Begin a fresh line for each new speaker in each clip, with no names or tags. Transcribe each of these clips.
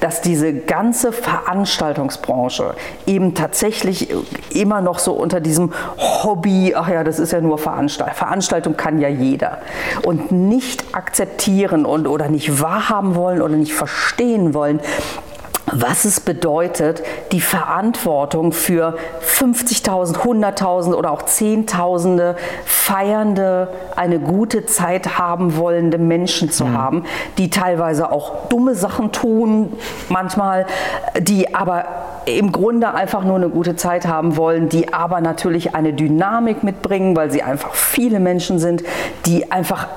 dass diese ganze Veranstaltungsbranche eben tatsächlich immer noch so unter diesem Hobby, ach ja, das ist ja nur Veranstaltung, Veranstaltung kann ja jeder und nicht akzeptieren und oder nicht wahrhaben wollen oder nicht verstehen wollen, was es bedeutet, die Verantwortung für 50.000, 100.000 oder auch Zehntausende feiernde, eine gute Zeit haben wollende Menschen zu mhm. haben, die teilweise auch dumme Sachen tun, manchmal, die aber im Grunde einfach nur eine gute Zeit haben wollen, die aber natürlich eine Dynamik mitbringen, weil sie einfach viele Menschen sind, die einfach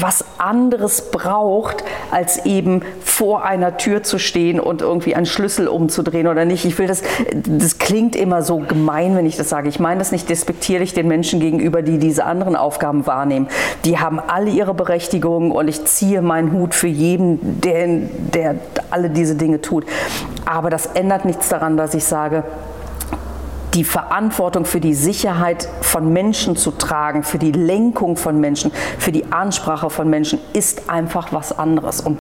was anderes braucht, als eben vor einer Tür zu stehen und irgendwie einen Schlüssel umzudrehen oder nicht. Ich will das, das klingt immer so gemein, wenn ich das sage. Ich meine das nicht despektierlich den Menschen gegenüber, die diese anderen Aufgaben wahrnehmen. Die haben alle ihre Berechtigung und ich ziehe meinen Hut für jeden, der, der alle diese Dinge tut. Aber das ändert nichts daran, dass ich sage, die Verantwortung für die Sicherheit von Menschen zu tragen, für die Lenkung von Menschen, für die Ansprache von Menschen, ist einfach was anderes. Und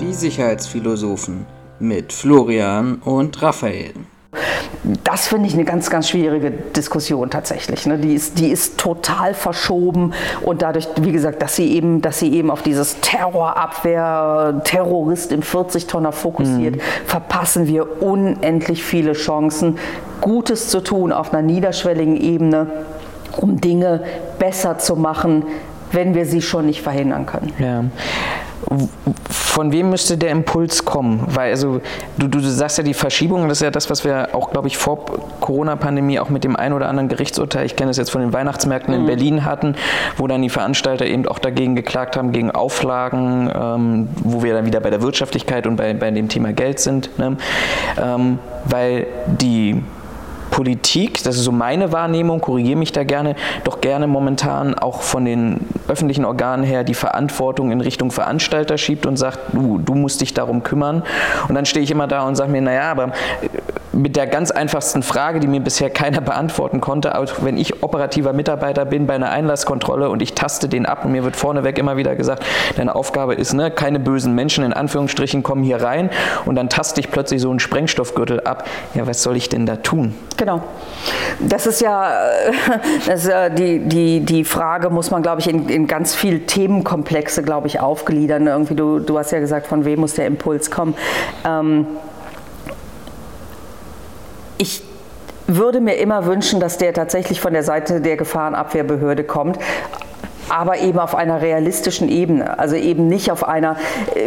die Sicherheitsphilosophen mit Florian und Raphael
das finde ich eine ganz, ganz schwierige Diskussion tatsächlich. Ne? Die, ist, die ist total verschoben und dadurch, wie gesagt, dass sie eben, dass sie eben auf dieses Terrorabwehr, Terrorist im 40-Tonner fokussiert, mhm. verpassen wir unendlich viele Chancen, Gutes zu tun auf einer niederschwelligen Ebene, um Dinge besser zu machen, wenn wir sie schon nicht verhindern können.
Ja von wem müsste der Impuls kommen? Weil also du, du sagst ja die Verschiebung, das ist ja das, was wir auch, glaube ich, vor Corona-Pandemie auch mit dem ein oder anderen Gerichtsurteil, ich kenne das jetzt von den Weihnachtsmärkten mhm. in Berlin hatten, wo dann die Veranstalter eben auch dagegen geklagt haben, gegen Auflagen, ähm, wo wir dann wieder bei der Wirtschaftlichkeit und bei, bei dem Thema Geld sind. Ne? Ähm, weil die Politik, das ist so meine Wahrnehmung, korrigiere mich da gerne, doch gerne momentan auch von den öffentlichen Organen her die Verantwortung in Richtung Veranstalter schiebt und sagt, du, du musst dich darum kümmern. Und dann stehe ich immer da und sage mir, naja, aber mit der ganz einfachsten Frage, die mir bisher keiner beantworten konnte, auch wenn ich operativer Mitarbeiter bin bei einer Einlasskontrolle und ich taste den ab und mir wird vorneweg immer wieder gesagt, deine Aufgabe ist, ne, keine bösen Menschen in Anführungsstrichen kommen hier rein und dann taste ich plötzlich so einen Sprengstoffgürtel ab. Ja, was soll ich denn da tun?
Genau. Das ist ja, das ist ja die, die, die Frage, muss man, glaube ich, in, in ganz viele Themenkomplexe, glaube ich, aufgliedern. Irgendwie du, du hast ja gesagt, von wem muss der Impuls kommen. Ähm, ich würde mir immer wünschen, dass der tatsächlich von der Seite der Gefahrenabwehrbehörde kommt aber eben auf einer realistischen Ebene. Also eben nicht auf einer,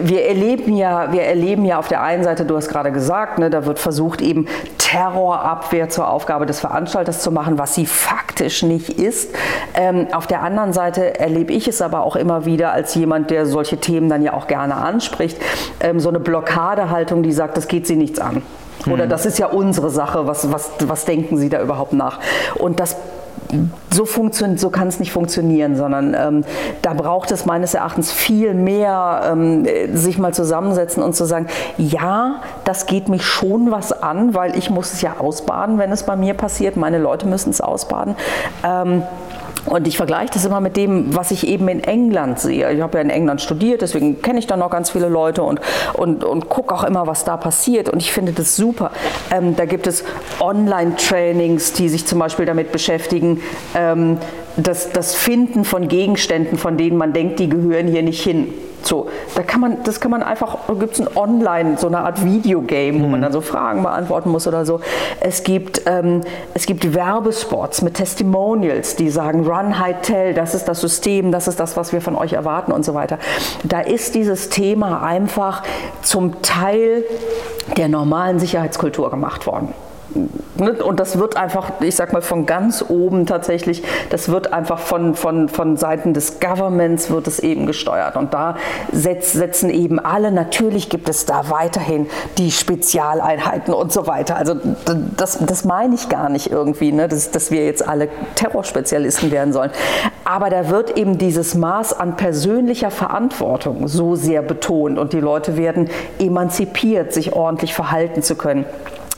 wir erleben ja, wir erleben ja auf der einen Seite, du hast gerade gesagt, ne, da wird versucht eben Terrorabwehr zur Aufgabe des Veranstalters zu machen, was sie faktisch nicht ist. Ähm, auf der anderen Seite erlebe ich es aber auch immer wieder als jemand, der solche Themen dann ja auch gerne anspricht, ähm, so eine Blockadehaltung, die sagt, das geht sie nichts an. Oder mhm. das ist ja unsere Sache, was, was, was denken Sie da überhaupt nach? Und das so, so kann es nicht funktionieren, sondern ähm, da braucht es meines Erachtens viel mehr, ähm, sich mal zusammensetzen und zu sagen, ja, das geht mich schon was an, weil ich muss es ja ausbaden, wenn es bei mir passiert, meine Leute müssen es ausbaden. Ähm, und ich vergleiche das immer mit dem, was ich eben in England sehe. Ich habe ja in England studiert, deswegen kenne ich da noch ganz viele Leute und, und, und gucke auch immer, was da passiert. Und ich finde das super. Ähm, da gibt es Online-Trainings, die sich zum Beispiel damit beschäftigen, ähm, das, das Finden von Gegenständen, von denen man denkt, die gehören hier nicht hin. So, da kann man, das kann man einfach, gibt es ein Online, so eine Art Videogame, wo mhm. man dann so Fragen beantworten muss oder so. Es gibt, ähm, es gibt Werbespots mit Testimonials, die sagen, Run, High, Tell, das ist das System, das ist das, was wir von euch erwarten und so weiter. Da ist dieses Thema einfach zum Teil der normalen Sicherheitskultur gemacht worden. Ne, und das wird einfach, ich sag mal, von ganz oben tatsächlich, das wird einfach von, von, von Seiten des Governments wird es eben gesteuert. Und da setzen eben alle, natürlich gibt es da weiterhin die Spezialeinheiten und so weiter. Also das, das meine ich gar nicht irgendwie, ne, dass, dass wir jetzt alle Terrorspezialisten werden sollen. Aber da wird eben dieses Maß an persönlicher Verantwortung so sehr betont und die Leute werden emanzipiert, sich ordentlich verhalten zu können.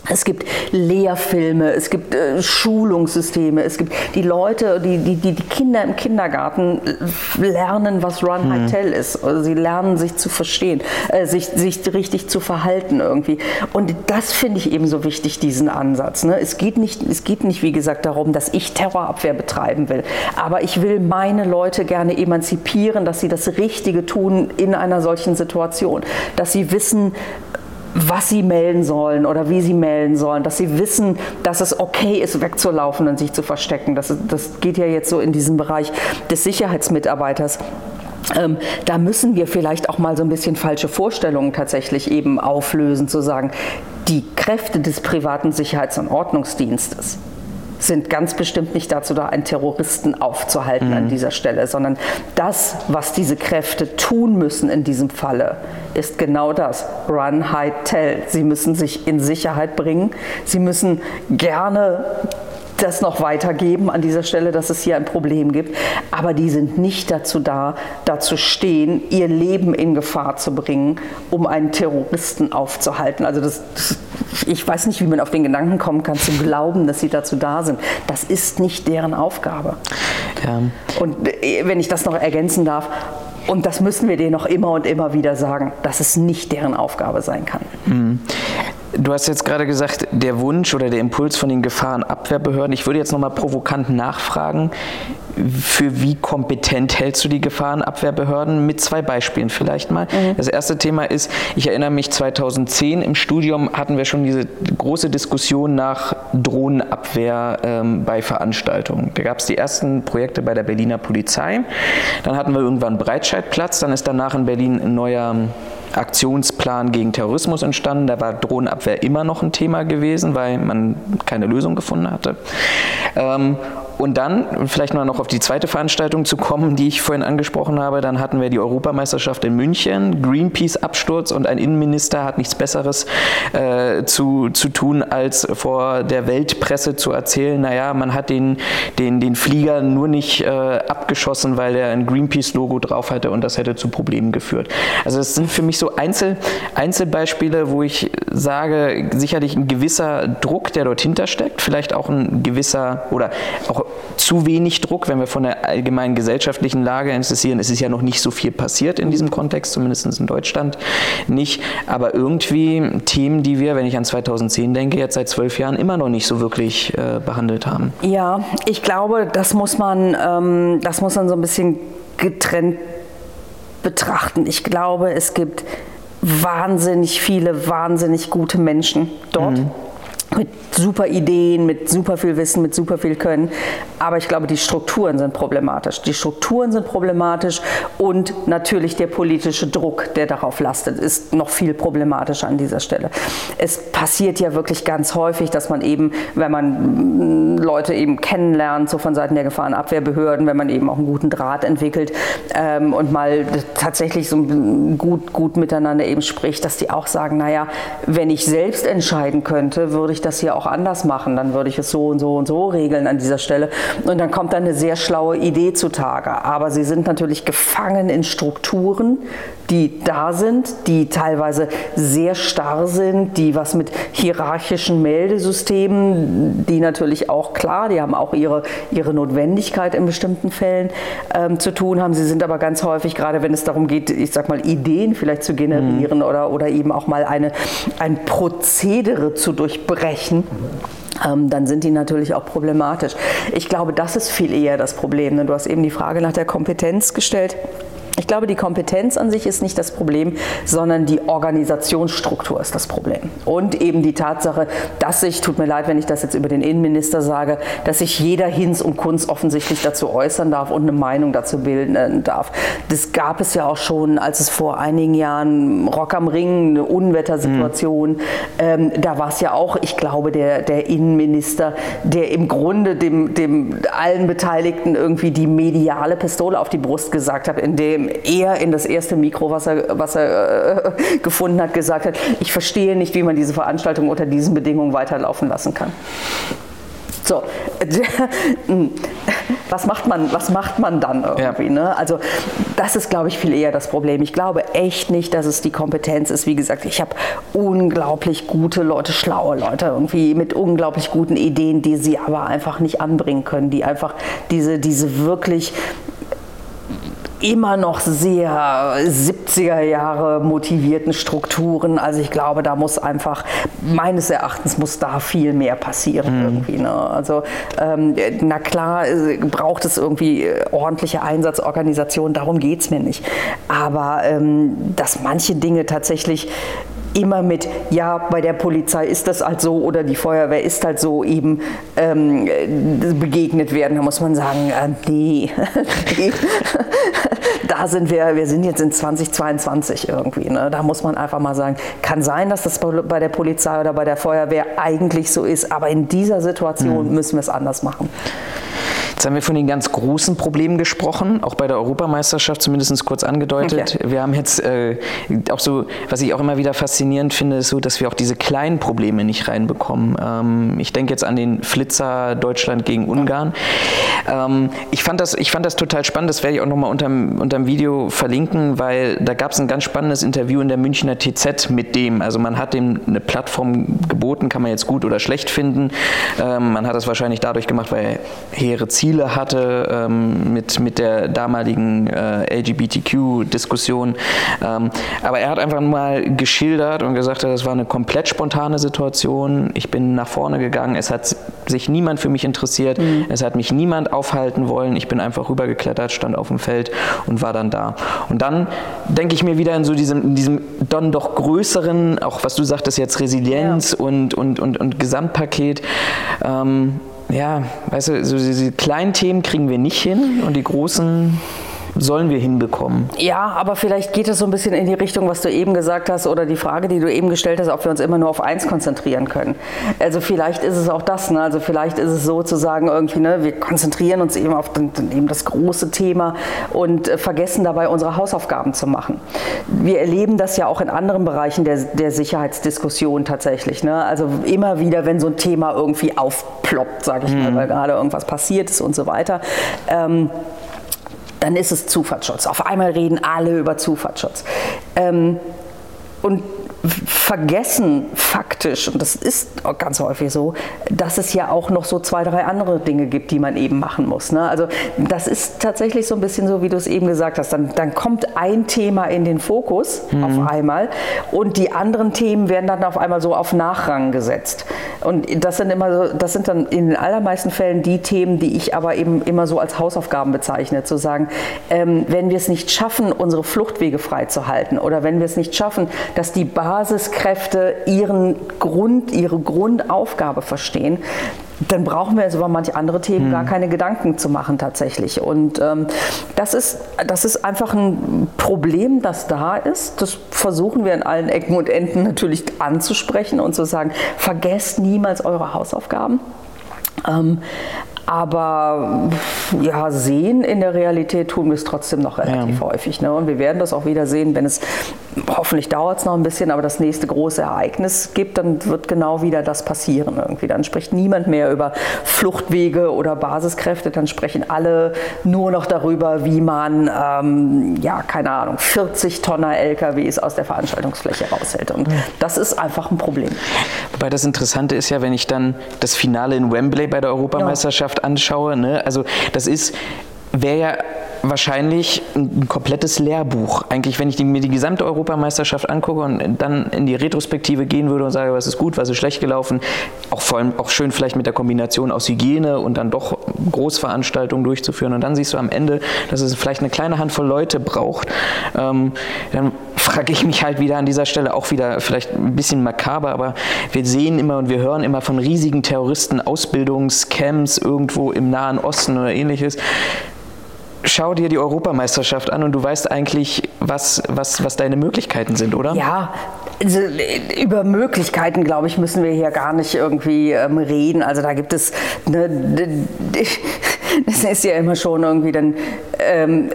Es gibt Lehrfilme, es gibt äh, Schulungssysteme, es gibt die Leute, die, die, die, Kinder im Kindergarten lernen, was Run, High, mhm. Tell ist. Also sie lernen sich zu verstehen, äh, sich, sich richtig zu verhalten irgendwie. Und das finde ich eben so wichtig, diesen Ansatz. Ne? Es, geht nicht, es geht nicht, wie gesagt, darum, dass ich Terrorabwehr betreiben will. Aber ich will meine Leute gerne emanzipieren, dass sie das Richtige tun in einer solchen Situation. Dass sie wissen, was sie melden sollen oder wie sie melden sollen, dass sie wissen, dass es okay ist, wegzulaufen und sich zu verstecken. Das, das geht ja jetzt so in diesen Bereich des Sicherheitsmitarbeiters. Ähm, da müssen wir vielleicht auch mal so ein bisschen falsche Vorstellungen tatsächlich eben auflösen, zu sagen, die Kräfte des privaten Sicherheits- und Ordnungsdienstes sind ganz bestimmt nicht dazu da, einen Terroristen aufzuhalten mhm. an dieser Stelle, sondern das, was diese Kräfte tun müssen in diesem Falle, ist genau das. Run, hide, tell. Sie müssen sich in Sicherheit bringen. Sie müssen gerne das noch weitergeben an dieser Stelle, dass es hier ein Problem gibt. Aber die sind nicht dazu da, dazu stehen, ihr Leben in Gefahr zu bringen, um einen Terroristen aufzuhalten. Also das, ich weiß nicht, wie man auf den Gedanken kommen kann, zu glauben, dass sie dazu da sind. Das ist nicht deren Aufgabe. Ja. Und äh, wenn ich das noch ergänzen darf, und das müssen wir denen noch immer und immer wieder sagen, dass es nicht deren Aufgabe sein kann. Mhm.
Du hast jetzt gerade gesagt, der Wunsch oder der Impuls von den Gefahrenabwehrbehörden. Ich würde jetzt nochmal provokant nachfragen, für wie kompetent hältst du die Gefahrenabwehrbehörden? Mit zwei Beispielen vielleicht mal. Mhm. Das erste Thema ist, ich erinnere mich 2010 im Studium hatten wir schon diese große Diskussion nach Drohnenabwehr ähm, bei Veranstaltungen. Da gab es die ersten Projekte bei der Berliner Polizei. Dann hatten wir irgendwann Breitscheidplatz. Dann ist danach in Berlin ein neuer Aktionsplan gegen Terrorismus entstanden. Da war Drohnenabwehr immer noch ein Thema gewesen, weil man keine Lösung gefunden hatte. Ähm, und dann, vielleicht mal noch auf die zweite Veranstaltung zu kommen, die ich vorhin angesprochen habe, dann hatten wir die Europameisterschaft in München, Greenpeace-Absturz und ein Innenminister hat nichts Besseres äh, zu, zu tun, als vor der Weltpresse zu erzählen, naja, man hat den, den, den Flieger nur nicht äh, abgeschossen, weil er ein Greenpeace-Logo drauf hatte und das hätte zu Problemen geführt. Also das sind für mich so Einzel, Einzelbeispiele, wo ich sage, sicherlich ein gewisser Druck, der dort hintersteckt, vielleicht auch ein gewisser oder auch zu wenig Druck, wenn wir von der allgemeinen gesellschaftlichen Lage interessieren. Es ist ja noch nicht so viel passiert in diesem Kontext, zumindest in Deutschland nicht. Aber irgendwie Themen, die wir, wenn ich an 2010 denke, jetzt seit zwölf Jahren immer noch nicht so wirklich äh, behandelt haben.
Ja, ich glaube, das muss man, ähm, das muss man so ein bisschen getrennt betrachten. Ich glaube, es gibt wahnsinnig viele, wahnsinnig gute Menschen dort. Mhm mit super Ideen, mit super viel Wissen, mit super viel Können. Aber ich glaube, die Strukturen sind problematisch. Die Strukturen sind problematisch und natürlich der politische Druck, der darauf lastet, ist noch viel problematischer an dieser Stelle. Es passiert ja wirklich ganz häufig, dass man eben, wenn man Leute eben kennenlernt, so von Seiten der Gefahrenabwehrbehörden, wenn man eben auch einen guten Draht entwickelt ähm, und mal tatsächlich so gut, gut miteinander eben spricht, dass die auch sagen, naja, wenn ich selbst entscheiden könnte, würde ich das hier auch anders machen, dann würde ich es so und so und so regeln an dieser Stelle. Und dann kommt dann eine sehr schlaue Idee zutage. Aber sie sind natürlich gefangen in Strukturen, die da sind, die teilweise sehr starr sind, die was mit hierarchischen Meldesystemen, die natürlich auch klar, die haben auch ihre, ihre Notwendigkeit in bestimmten Fällen ähm, zu tun haben. Sie sind aber ganz häufig, gerade wenn es darum geht, ich sag mal, Ideen vielleicht zu generieren mhm. oder, oder eben auch mal eine, ein Prozedere zu durchbrechen. Ähm, dann sind die natürlich auch problematisch. Ich glaube, das ist viel eher das Problem. Ne? Du hast eben die Frage nach der Kompetenz gestellt. Ich glaube, die Kompetenz an sich ist nicht das Problem, sondern die Organisationsstruktur ist das Problem. Und eben die Tatsache, dass sich, tut mir leid, wenn ich das jetzt über den Innenminister sage, dass sich jeder Hinz und Kunz offensichtlich dazu äußern darf und eine Meinung dazu bilden darf. Das gab es ja auch schon, als es vor einigen Jahren Rock am Ring, eine Unwettersituation, mhm. ähm, da war es ja auch, ich glaube, der, der Innenminister, der im Grunde dem, dem allen Beteiligten irgendwie die mediale Pistole auf die Brust gesagt hat, in dem er in das erste Mikro, was er, was er äh, gefunden hat, gesagt hat, ich verstehe nicht, wie man diese Veranstaltung unter diesen Bedingungen weiterlaufen lassen kann. So, was macht man, was macht man dann irgendwie? Ja. Ne? Also das ist, glaube ich, viel eher das Problem. Ich glaube echt nicht, dass es die Kompetenz ist. Wie gesagt, ich habe unglaublich gute Leute, schlaue Leute irgendwie mit unglaublich guten Ideen, die sie aber einfach nicht anbringen können, die einfach diese, diese wirklich immer noch sehr 70er Jahre motivierten Strukturen. Also ich glaube, da muss einfach, meines Erachtens muss da viel mehr passieren mhm. irgendwie. Ne? Also ähm, na klar äh, braucht es irgendwie äh, ordentliche Einsatzorganisationen, darum geht es mir nicht. Aber ähm, dass manche Dinge tatsächlich immer mit, ja, bei der Polizei ist das halt so oder die Feuerwehr ist halt so eben ähm, begegnet werden. Da muss man sagen, äh, nee, da sind wir, wir sind jetzt in 2022 irgendwie. Ne? Da muss man einfach mal sagen, kann sein, dass das bei der Polizei oder bei der Feuerwehr eigentlich so ist, aber in dieser Situation mhm. müssen wir es anders machen.
Jetzt haben wir von den ganz großen Problemen gesprochen, auch bei der Europameisterschaft zumindest kurz angedeutet. Okay. Wir haben jetzt äh, auch so, was ich auch immer wieder faszinierend finde, ist so, dass wir auch diese kleinen Probleme nicht reinbekommen. Ähm, ich denke jetzt an den Flitzer Deutschland gegen Ungarn. Ähm, ich, fand das, ich fand das total spannend, das werde ich auch nochmal unterm, unterm Video verlinken, weil da gab es ein ganz spannendes Interview in der Münchner TZ mit dem. Also man hat dem eine Plattform geboten, kann man jetzt gut oder schlecht finden. Ähm, man hat das wahrscheinlich dadurch gemacht, weil er hehre Ziele Ziele hatte ähm, mit, mit der damaligen äh, LGBTQ-Diskussion. Ähm, aber er hat einfach mal geschildert und gesagt, das war eine komplett spontane Situation. Ich bin nach vorne gegangen. Es hat sich niemand für mich interessiert. Mhm. Es hat mich niemand aufhalten wollen. Ich bin einfach rübergeklettert, stand auf dem Feld und war dann da. Und dann denke ich mir wieder in so diesem, in diesem dann doch größeren, auch was du sagtest jetzt, Resilienz ja. und, und, und, und Gesamtpaket. Ähm, ja, weißt du, so diese kleinen Themen kriegen wir nicht hin und die großen sollen wir hinbekommen.
Ja, aber vielleicht geht es so ein bisschen in die Richtung, was du eben gesagt hast oder die Frage, die du eben gestellt hast, ob wir uns immer nur auf eins konzentrieren können. Also vielleicht ist es auch das, ne? also vielleicht ist es so zu sagen, irgendwie, ne, wir konzentrieren uns eben auf den, eben das große Thema und äh, vergessen dabei unsere Hausaufgaben zu machen. Wir erleben das ja auch in anderen Bereichen der, der Sicherheitsdiskussion tatsächlich. Ne? Also immer wieder, wenn so ein Thema irgendwie aufploppt, sage ich mhm. mal, weil gerade irgendwas passiert ist und so weiter. Ähm, dann ist es Zufahrtsschutz. Auf einmal reden alle über Zufahrtsschutz. Ähm, und vergessen faktisch, und das ist ganz häufig so, dass es ja auch noch so zwei, drei andere Dinge gibt, die man eben machen muss. Ne? Also das ist tatsächlich so ein bisschen so, wie du es eben gesagt hast. Dann, dann kommt ein Thema in den Fokus mhm. auf einmal und die anderen Themen werden dann auf einmal so auf Nachrang gesetzt. Und das sind immer so, das sind dann in den allermeisten Fällen die Themen, die ich aber eben immer so als Hausaufgaben bezeichne, zu sagen, ähm, wenn wir es nicht schaffen, unsere Fluchtwege freizuhalten oder wenn wir es nicht schaffen, dass die Basiskräfte ihren Grund, ihre Grundaufgabe verstehen, dann brauchen wir uns über manche andere Themen mhm. gar keine Gedanken zu machen tatsächlich. Und ähm, das, ist, das ist einfach ein Problem, das da ist. Das versuchen wir in allen Ecken und Enden natürlich anzusprechen und zu sagen, vergesst niemals eure Hausaufgaben. Ähm, aber ja, sehen in der Realität tun wir es trotzdem noch relativ ja. häufig. Ne? Und wir werden das auch wieder sehen, wenn es, hoffentlich dauert es noch ein bisschen, aber das nächste große Ereignis gibt, dann wird genau wieder das passieren irgendwie. Dann spricht niemand mehr über Fluchtwege oder Basiskräfte, dann sprechen alle nur noch darüber, wie man, ähm, ja, keine Ahnung, 40 Tonner LKWs aus der Veranstaltungsfläche raushält. Und das ist einfach ein Problem.
Wobei das Interessante ist ja, wenn ich dann das Finale in Wembley bei der Europameisterschaft anschaue, ne? also das ist, wäre ja wahrscheinlich ein komplettes Lehrbuch. Eigentlich, wenn ich mir die gesamte Europameisterschaft angucke und dann in die Retrospektive gehen würde und sage, was ist gut, was ist schlecht gelaufen, auch vor allem auch schön vielleicht mit der Kombination aus Hygiene und dann doch Großveranstaltungen durchzuführen und dann siehst du am Ende, dass es vielleicht eine kleine Handvoll Leute braucht, ähm, dann frage ich mich halt wieder an dieser Stelle auch wieder vielleicht ein bisschen makaber, aber wir sehen immer und wir hören immer von riesigen Terroristen, Ausbildungscamps irgendwo im Nahen Osten oder ähnliches schau dir die Europameisterschaft an und du weißt eigentlich, was, was, was deine Möglichkeiten sind, oder?
Ja, also über Möglichkeiten, glaube ich, müssen wir hier gar nicht irgendwie ähm, reden. Also da gibt es, ne, das ist ja immer schon irgendwie dann, ähm,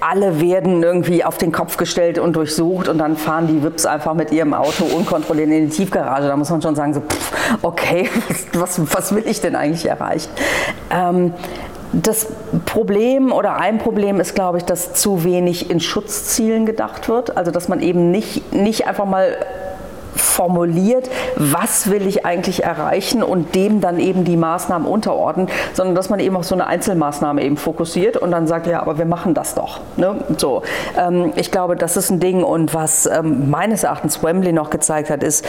alle werden irgendwie auf den Kopf gestellt und durchsucht und dann fahren die Wips einfach mit ihrem Auto unkontrolliert in die Tiefgarage. Da muss man schon sagen, so, pff, okay, was, was will ich denn eigentlich erreichen? Ähm, das Problem oder ein Problem ist, glaube ich, dass zu wenig in Schutzzielen gedacht wird. Also dass man eben nicht, nicht einfach mal formuliert, was will ich eigentlich erreichen und dem dann eben die Maßnahmen unterordnen, sondern dass man eben auf so eine Einzelmaßnahme eben fokussiert und dann sagt, ja, aber wir machen das doch. Ne? So, ähm, ich glaube, das ist ein Ding und was ähm, meines Erachtens Wembley noch gezeigt hat, ist,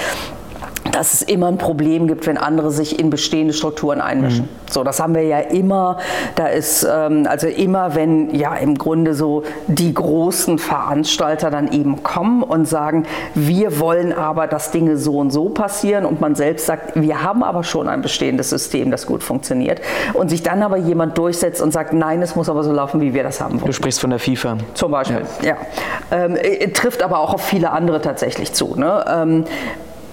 dass es immer ein Problem gibt, wenn andere sich in bestehende Strukturen einmischen. Mhm. So, das haben wir ja immer. Da ist ähm, also immer, wenn ja im Grunde so die großen Veranstalter dann eben kommen und sagen, wir wollen aber, dass Dinge so und so passieren und man selbst sagt, wir haben aber schon ein bestehendes System, das gut funktioniert und sich dann aber jemand durchsetzt und sagt, nein, es muss aber so laufen, wie wir das haben wollen.
Du sprichst von der FIFA.
Zum Beispiel, ja. ja. Ähm, äh, trifft aber auch auf viele andere tatsächlich zu. Ne? Ähm,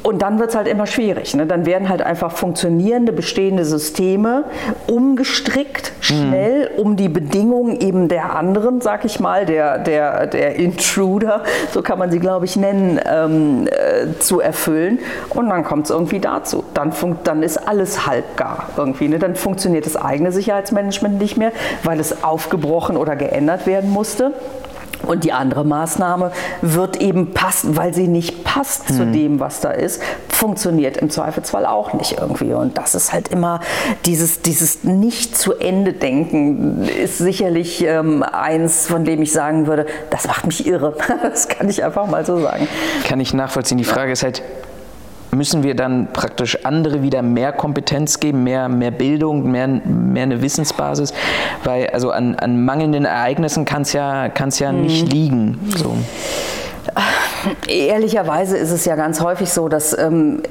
und dann wird es halt immer schwierig. Ne? Dann werden halt einfach funktionierende, bestehende Systeme umgestrickt, schnell, mhm. um die Bedingungen eben der anderen, sag ich mal, der, der, der Intruder, so kann man sie, glaube ich, nennen, ähm, äh, zu erfüllen. Und dann kommt es irgendwie dazu. Dann, dann ist alles halbgar irgendwie. Ne? Dann funktioniert das eigene Sicherheitsmanagement nicht mehr, weil es aufgebrochen oder geändert werden musste. Und die andere Maßnahme wird eben passen, weil sie nicht passt mhm. zu dem, was da ist, funktioniert im Zweifelsfall auch nicht irgendwie. Und das ist halt immer dieses, dieses nicht zu Ende denken ist sicherlich ähm, eins, von dem ich sagen würde, das macht mich irre. Das kann ich einfach mal so sagen.
Kann ich nachvollziehen. Die Frage ist halt, müssen wir dann praktisch andere wieder mehr Kompetenz geben, mehr, mehr Bildung, mehr, mehr eine Wissensbasis? Weil also an, an mangelnden Ereignissen kann es ja, kann's ja hm. nicht liegen. So.
Ehrlicherweise ist es ja ganz häufig so, dass ähm,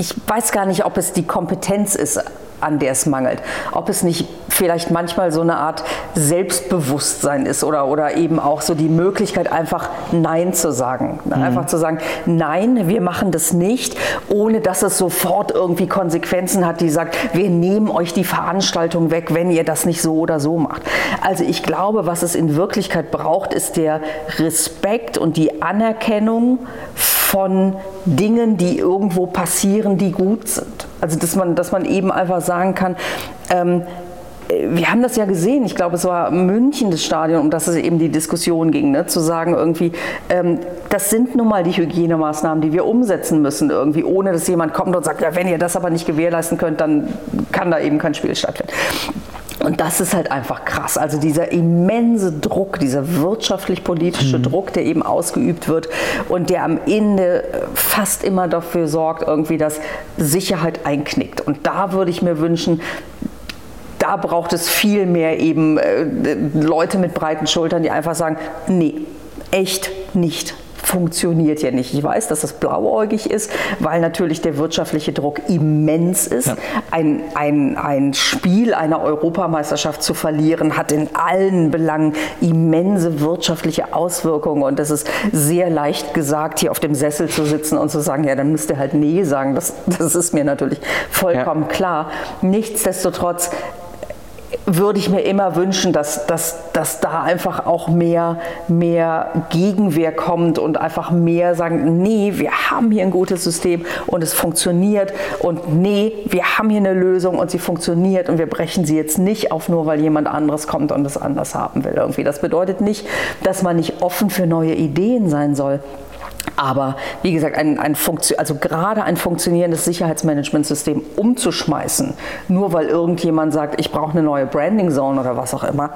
ich weiß gar nicht, ob es die Kompetenz ist, an der es mangelt. Ob es nicht vielleicht manchmal so eine Art Selbstbewusstsein ist oder, oder eben auch so die Möglichkeit, einfach Nein zu sagen. Mhm. Einfach zu sagen, nein, wir machen das nicht, ohne dass es sofort irgendwie Konsequenzen hat, die sagt, wir nehmen euch die Veranstaltung weg, wenn ihr das nicht so oder so macht. Also ich glaube, was es in Wirklichkeit braucht, ist der Respekt und die Anerkennung von Dingen, die irgendwo passieren, die gut sind. Also dass man, dass man eben einfach sagen kann, ähm, wir haben das ja gesehen, ich glaube, es war München das Stadion, um das es eben die Diskussion ging, ne? zu sagen irgendwie, ähm, das sind nun mal die Hygienemaßnahmen, die wir umsetzen müssen irgendwie, ohne dass jemand kommt und sagt, ja, wenn ihr das aber nicht gewährleisten könnt, dann kann da eben kein Spiel stattfinden. Und das ist halt einfach krass. Also dieser immense Druck, dieser wirtschaftlich-politische mhm. Druck, der eben ausgeübt wird und der am Ende fast immer dafür sorgt, irgendwie, dass Sicherheit einknickt. Und da würde ich mir wünschen, da braucht es viel mehr eben äh, Leute mit breiten Schultern, die einfach sagen, nee, echt nicht funktioniert ja nicht. Ich weiß, dass das blauäugig ist, weil natürlich der wirtschaftliche Druck immens ist. Ja. Ein, ein, ein Spiel einer Europameisterschaft zu verlieren, hat in allen Belangen immense wirtschaftliche Auswirkungen und es ist sehr leicht gesagt, hier auf dem Sessel zu sitzen und zu sagen, ja, dann müsst ihr halt Nee sagen. Das, das ist mir natürlich vollkommen ja. klar. Nichtsdestotrotz würde ich mir immer wünschen, dass, dass, dass da einfach auch mehr, mehr Gegenwehr kommt und einfach mehr sagen, nee, wir haben hier ein gutes System und es funktioniert und nee, wir haben hier eine Lösung und sie funktioniert und wir brechen sie jetzt nicht auf, nur weil jemand anderes kommt und es anders haben will. Irgendwie. Das bedeutet nicht, dass man nicht offen für neue Ideen sein soll. Aber wie gesagt, ein, ein also gerade ein funktionierendes Sicherheitsmanagementsystem umzuschmeißen, nur weil irgendjemand sagt, ich brauche eine neue Branding Zone oder was auch immer,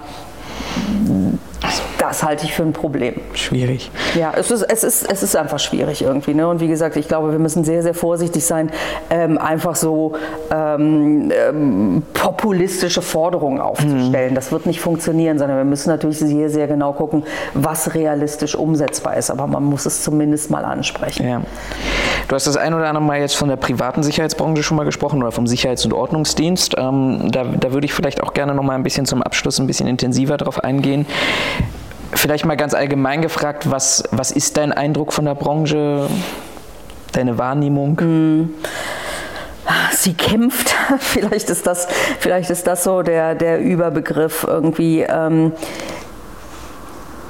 das halte ich für ein Problem.
Schwierig.
Ja, es ist, es ist, es ist einfach schwierig irgendwie. Ne? Und wie gesagt, ich glaube, wir müssen sehr, sehr vorsichtig sein, ähm, einfach so ähm, ähm, populistische Forderungen aufzustellen. Mhm. Das wird nicht funktionieren, sondern wir müssen natürlich sehr, sehr genau gucken, was realistisch umsetzbar ist. Aber man muss es zumindest mal ansprechen.
Ja. Du hast das ein oder andere Mal jetzt von der privaten Sicherheitsbranche schon mal gesprochen oder vom Sicherheits- und Ordnungsdienst. Ähm, da, da würde ich vielleicht auch gerne noch mal ein bisschen zum Abschluss ein bisschen intensiver darauf eingehen. Vielleicht mal ganz allgemein gefragt, was, was ist dein Eindruck von der Branche, deine Wahrnehmung?
Mm. Sie kämpft, vielleicht ist das, vielleicht ist das so der, der Überbegriff irgendwie. Ähm,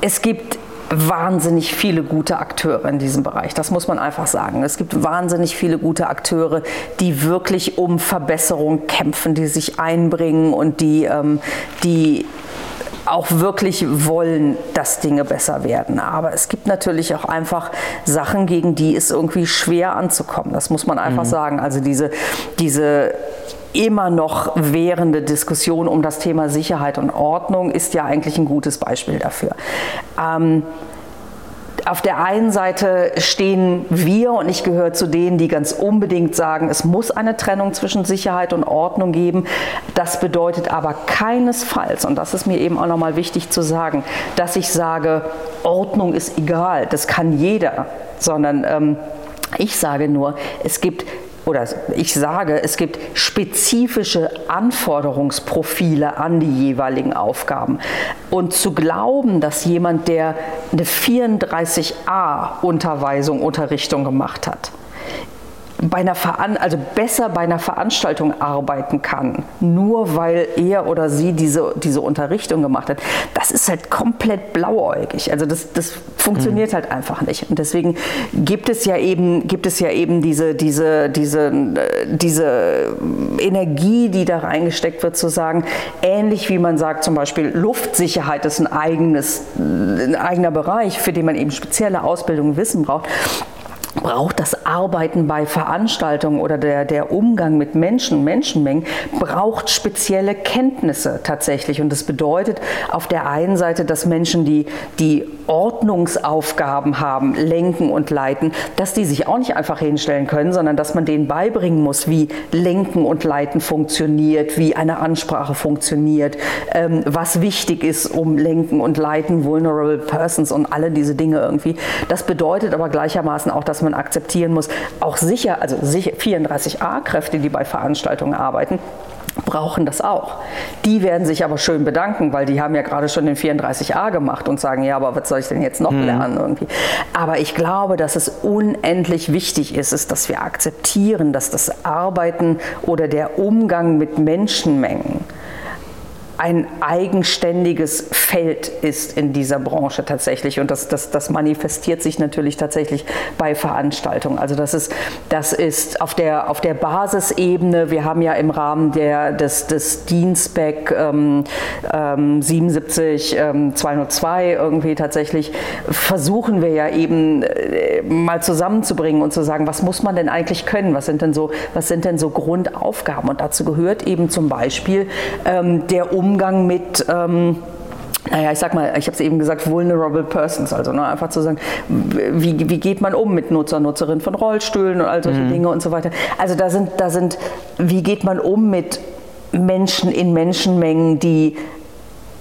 es gibt wahnsinnig viele gute Akteure in diesem Bereich. Das muss man einfach sagen. Es gibt wahnsinnig viele gute Akteure, die wirklich um Verbesserung kämpfen, die sich einbringen und die, ähm, die auch wirklich wollen, dass Dinge besser werden. Aber es gibt natürlich auch einfach Sachen, gegen die ist irgendwie schwer anzukommen. Das muss man einfach mhm. sagen. Also diese, diese immer noch währende Diskussion um das Thema Sicherheit und Ordnung ist ja eigentlich ein gutes Beispiel dafür. Ähm, auf der einen Seite stehen wir, und ich gehöre zu denen, die ganz unbedingt sagen, es muss eine Trennung zwischen Sicherheit und Ordnung geben. Das bedeutet aber keinesfalls, und das ist mir eben auch nochmal wichtig zu sagen, dass ich sage, Ordnung ist egal, das kann jeder, sondern ähm, ich sage nur, es gibt oder ich sage, es gibt spezifische Anforderungsprofile an die jeweiligen Aufgaben. Und zu glauben, dass jemand, der eine 34a Unterweisung, Unterrichtung gemacht hat, bei einer Veran also besser bei einer Veranstaltung arbeiten kann, nur weil er oder sie diese, diese Unterrichtung gemacht hat, das ist halt komplett blauäugig. Also das, das funktioniert mhm. halt einfach nicht. Und deswegen gibt es ja eben, gibt es ja eben diese, diese, diese, diese Energie, die da reingesteckt wird, zu sagen, ähnlich wie man sagt, zum Beispiel Luftsicherheit ist ein eigenes, ein eigener Bereich, für den man eben spezielle Ausbildung und Wissen braucht braucht das Arbeiten bei Veranstaltungen oder der, der Umgang mit Menschen, Menschenmengen, braucht spezielle Kenntnisse tatsächlich. Und das bedeutet auf der einen Seite, dass Menschen, die, die Ordnungsaufgaben haben, lenken und leiten, dass die sich auch nicht einfach hinstellen können, sondern dass man denen beibringen muss, wie Lenken und Leiten funktioniert, wie eine Ansprache funktioniert, ähm, was wichtig ist, um Lenken und Leiten, Vulnerable Persons und alle diese Dinge irgendwie. Das bedeutet aber gleichermaßen auch, dass man akzeptieren muss, auch sicher, also 34a-Kräfte, die bei Veranstaltungen arbeiten, brauchen das auch. Die werden sich aber schön bedanken, weil die haben ja gerade schon den 34a gemacht und sagen, ja, aber was soll ich denn jetzt noch mhm. lernen irgendwie. Aber ich glaube, dass es unendlich wichtig ist, ist, dass wir akzeptieren, dass das Arbeiten oder der Umgang mit Menschenmengen ein eigenständiges Feld ist in dieser Branche tatsächlich. Und das, das, das manifestiert sich natürlich tatsächlich bei Veranstaltungen. Also das ist, das ist auf, der, auf der Basisebene, wir haben ja im Rahmen der, des, des Dienstback ähm, ähm, 77 ähm, 202 irgendwie tatsächlich, versuchen wir ja eben äh, mal zusammenzubringen und zu sagen, was muss man denn eigentlich können? Was sind denn so, was sind denn so Grundaufgaben? Und dazu gehört eben zum Beispiel ähm, der Umgang Umgang mit ähm, naja, ich sag mal, ich habe es eben gesagt, vulnerable persons, also ne, einfach zu sagen, wie, wie geht man um mit Nutzer, Nutzerinnen von Rollstühlen und all solche mhm. Dinge und so weiter. Also da sind, da sind, wie geht man um mit Menschen in Menschenmengen, die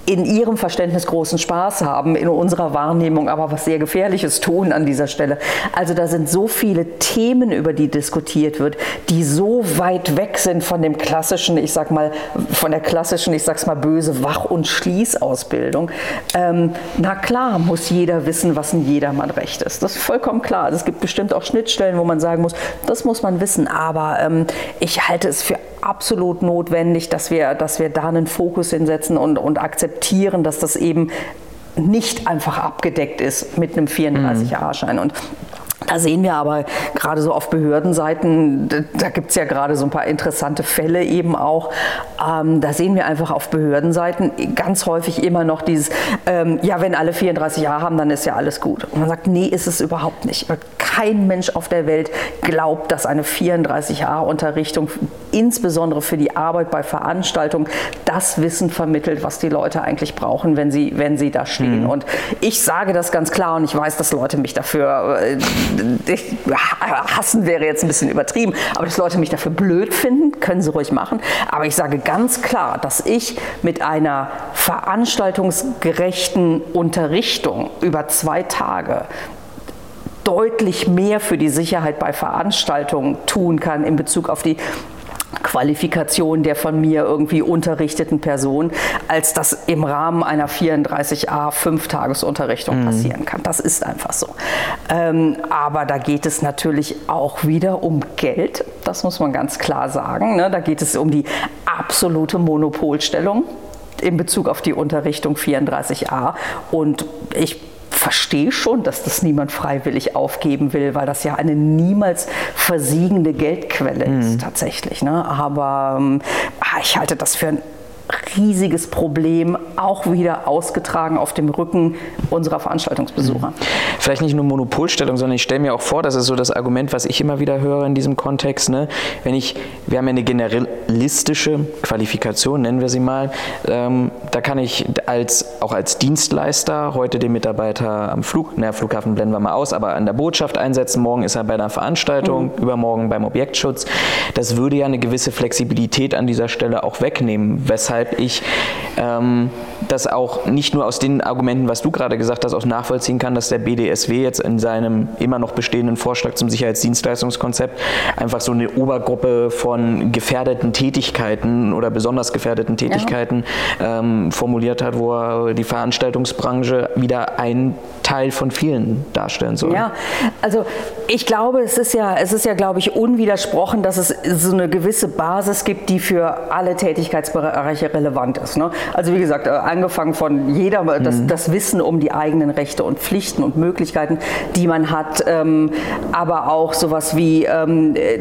in ihrem Verständnis großen Spaß haben, in unserer Wahrnehmung aber was sehr Gefährliches tun an dieser Stelle. Also da sind so viele Themen, über die diskutiert wird, die so weit weg sind von dem klassischen, ich sag mal, von der klassischen, ich sag's mal böse, Wach- und Schließausbildung. Ähm, na klar muss jeder wissen, was ein Jedermann-Recht ist. Das ist vollkommen klar. Es gibt bestimmt auch Schnittstellen, wo man sagen muss, das muss man wissen. Aber ähm, ich halte es für absolut notwendig, dass wir, dass wir da einen Fokus hinsetzen und, und akzeptieren, dass das eben nicht einfach abgedeckt ist mit einem 34a-Schein. Und da sehen wir aber gerade so auf Behördenseiten, da gibt es ja gerade so ein paar interessante Fälle eben auch. Ähm, da sehen wir einfach auf Behördenseiten ganz häufig immer noch dieses, ähm, ja, wenn alle 34 Jahre haben, dann ist ja alles gut. Und man sagt, nee, ist es überhaupt nicht. Kein Mensch auf der Welt glaubt, dass eine 34 Jahre Unterrichtung, insbesondere für die Arbeit bei Veranstaltungen, das Wissen vermittelt, was die Leute eigentlich brauchen, wenn sie, wenn sie da stehen. Mhm. Und ich sage das ganz klar und ich weiß, dass Leute mich dafür äh, hassen wäre jetzt ein bisschen übertrieben, aber dass Leute mich dafür blöd finden, können sie ruhig machen. Aber ich sage ganz klar, dass ich mit einer veranstaltungsgerechten Unterrichtung über zwei Tage deutlich mehr für die Sicherheit bei Veranstaltungen tun kann in Bezug auf die Qualifikation der von mir irgendwie unterrichteten Person, als das im Rahmen einer 34a Fünftagesunterrichtung mhm. passieren kann. Das ist einfach so. Ähm, aber da geht es natürlich auch wieder um Geld, das muss man ganz klar sagen. Ne? Da geht es um die absolute Monopolstellung in Bezug auf die Unterrichtung 34a. Und ich verstehe schon, dass das niemand freiwillig aufgeben will, weil das ja eine niemals versiegende Geldquelle mhm. ist tatsächlich. Ne? Aber ähm, ah, ich halte das für ein riesiges Problem, auch wieder ausgetragen auf dem Rücken unserer Veranstaltungsbesucher. Mhm.
Vielleicht nicht nur Monopolstellung, sondern ich stelle mir auch vor, das ist so das Argument, was ich immer wieder höre in diesem Kontext. Ne? Wenn ich, wir haben ja eine generalistische Qualifikation, nennen wir sie mal, ähm, da kann ich als, auch als Dienstleister heute den Mitarbeiter am Flug, naja, Flughafen blenden wir mal aus, aber an der Botschaft einsetzen, morgen ist er bei einer Veranstaltung, mhm. übermorgen beim Objektschutz. Das würde ja eine gewisse Flexibilität an dieser Stelle auch wegnehmen, weshalb weshalb ich ähm, das auch nicht nur aus den Argumenten, was du gerade gesagt hast, auch nachvollziehen kann, dass der BDSW jetzt in seinem immer noch bestehenden Vorschlag zum Sicherheitsdienstleistungskonzept einfach so eine Obergruppe von gefährdeten Tätigkeiten oder besonders gefährdeten Tätigkeiten ja. ähm, formuliert hat, wo er die Veranstaltungsbranche wieder ein Teil von vielen darstellen soll.
Ja, also ich glaube, es ist ja, es ist ja, glaube ich, unwidersprochen, dass es so eine gewisse Basis gibt, die für alle Tätigkeitsbereiche relevant ist. Ne? Also wie gesagt, äh, angefangen von jeder, das, mhm. das, Wissen um die eigenen Rechte und Pflichten und Möglichkeiten, die man hat, ähm, aber auch sowas wie ähm, äh,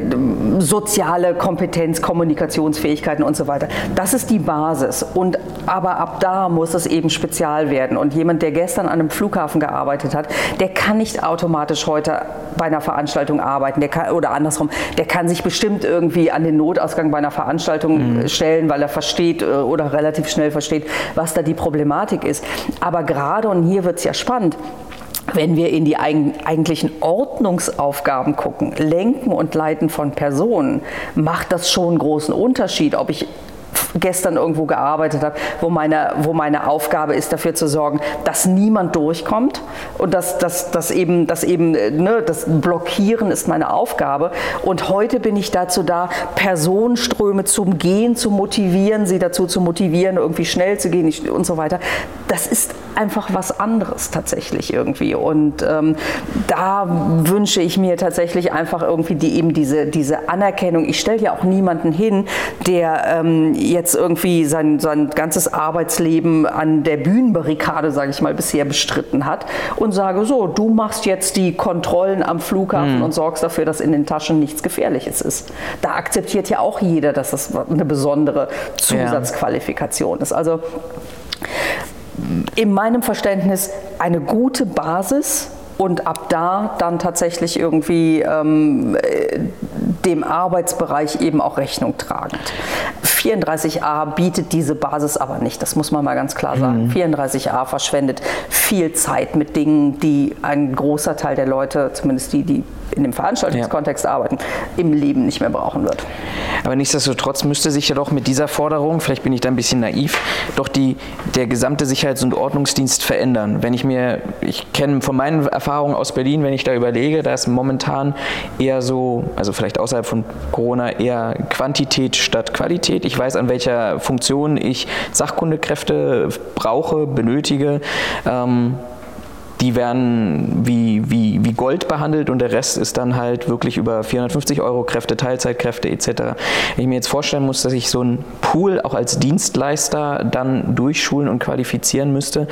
soziale Kompetenz, Kommunikationsfähigkeiten und so weiter. Das ist die Basis. Und aber ab da muss es eben spezial werden. Und jemand, der gestern an einem Flughafen gearbeitet hat, der kann nicht automatisch heute bei einer Veranstaltung arbeiten. Der kann, oder andersrum, der kann sich bestimmt irgendwie an den Notausgang bei einer Veranstaltung mhm. stellen, weil er versteht äh, oder relativ schnell versteht, was da die Problematik ist. Aber gerade, und hier wird es ja spannend, wenn wir in die eigentlichen Ordnungsaufgaben gucken, Lenken und Leiten von Personen, macht das schon einen großen Unterschied, ob ich gestern irgendwo gearbeitet habe, wo meine, wo meine Aufgabe ist, dafür zu sorgen, dass niemand durchkommt und dass, dass, dass eben, dass eben ne, das Blockieren ist meine Aufgabe. Und heute bin ich dazu da, Personenströme zum Gehen zu motivieren, sie dazu zu motivieren, irgendwie schnell zu gehen und so weiter. Das ist einfach was anderes tatsächlich irgendwie. Und ähm, da wünsche ich mir tatsächlich einfach irgendwie die, eben diese, diese Anerkennung. Ich stelle ja auch niemanden hin, der ähm, jetzt irgendwie sein, sein ganzes Arbeitsleben an der Bühnenbarrikade, sage ich mal, bisher bestritten hat und sage so, du machst jetzt die Kontrollen am Flughafen mhm. und sorgst dafür, dass in den Taschen nichts Gefährliches ist. Da akzeptiert ja auch jeder, dass das eine besondere Zusatzqualifikation ja. ist. Also in meinem Verständnis eine gute Basis und ab da dann tatsächlich irgendwie ähm, dem Arbeitsbereich eben auch Rechnung tragend. 34a bietet diese Basis aber nicht, das muss man mal ganz klar sagen. Mhm. 34a verschwendet viel Zeit mit Dingen, die ein großer Teil der Leute, zumindest die, die in dem Veranstaltungskontext ja. arbeiten, im Leben nicht mehr brauchen wird.
Aber nichtsdestotrotz müsste sich ja doch mit dieser Forderung, vielleicht bin ich da ein bisschen naiv, doch die, der gesamte Sicherheits- und Ordnungsdienst verändern. Wenn ich mir, ich kenne von meinen Erfahrungen aus Berlin, wenn ich da überlege, da ist momentan eher so, also vielleicht außerhalb von Corona, eher Quantität statt Qualität. Ich weiß, an welcher Funktion ich Sachkundekräfte brauche, benötige. Ähm, die werden wie, wie, wie Gold behandelt und der Rest ist dann halt wirklich über 450 Euro Kräfte, Teilzeitkräfte etc. Wenn ich mir jetzt vorstellen muss, dass ich so einen Pool auch als Dienstleister dann durchschulen und qualifizieren müsste,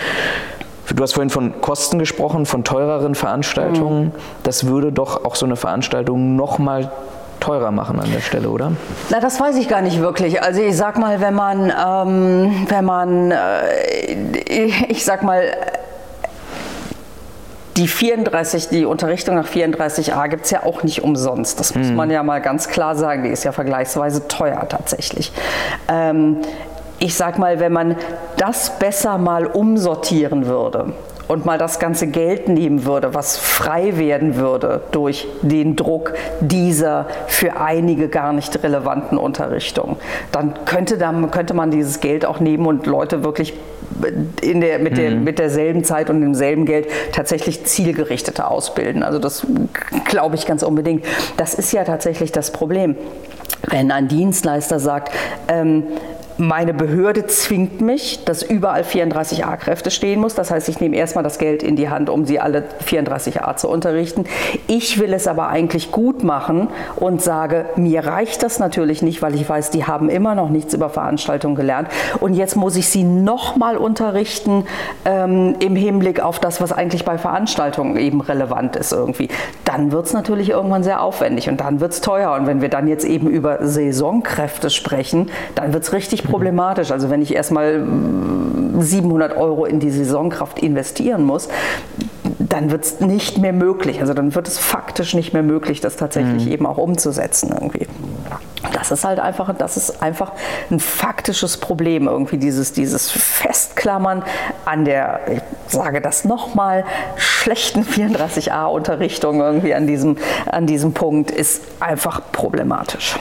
Du hast vorhin von Kosten gesprochen, von teureren Veranstaltungen. Mhm. Das würde doch auch so eine Veranstaltung nochmal teurer machen an der Stelle, oder?
Na, das weiß ich gar nicht wirklich. Also ich sag mal, wenn man, ähm, wenn man, äh, ich sag mal, die 34, die Unterrichtung nach 34a gibt es ja auch nicht umsonst. Das muss mhm. man ja mal ganz klar sagen. Die ist ja vergleichsweise teuer tatsächlich. Ähm, ich sag mal, wenn man das besser mal umsortieren würde und mal das ganze Geld nehmen würde, was frei werden würde durch den Druck dieser für einige gar nicht relevanten Unterrichtung, dann könnte, dann könnte man dieses Geld auch nehmen und Leute wirklich in der, mit, der, mhm. mit derselben Zeit und demselben Geld tatsächlich zielgerichteter ausbilden. Also das glaube ich ganz unbedingt. Das ist ja tatsächlich das Problem. Wenn ein Dienstleister sagt, ähm, meine Behörde zwingt mich, dass überall 34a-Kräfte stehen muss. Das heißt, ich nehme erstmal das Geld in die Hand, um sie alle 34a zu unterrichten. Ich will es aber eigentlich gut machen und sage, mir reicht das natürlich nicht, weil ich weiß, die haben immer noch nichts über Veranstaltungen gelernt. Und jetzt muss ich sie nochmal unterrichten ähm, im Hinblick auf das, was eigentlich bei Veranstaltungen eben relevant ist irgendwie. Dann wird es natürlich irgendwann sehr aufwendig und dann wird es teuer. Und wenn wir dann jetzt eben über Saisonkräfte sprechen, dann wird es richtig problematisch. Also wenn ich erstmal 700 Euro in die Saisonkraft investieren muss, dann wird es nicht mehr möglich. Also dann wird es faktisch nicht mehr möglich, das tatsächlich mhm. eben auch umzusetzen irgendwie. Das ist halt einfach, das ist einfach ein faktisches Problem irgendwie dieses, dieses Festklammern an der, ich sage das nochmal, schlechten 34a-Unterrichtung irgendwie an diesem, an diesem Punkt ist einfach problematisch.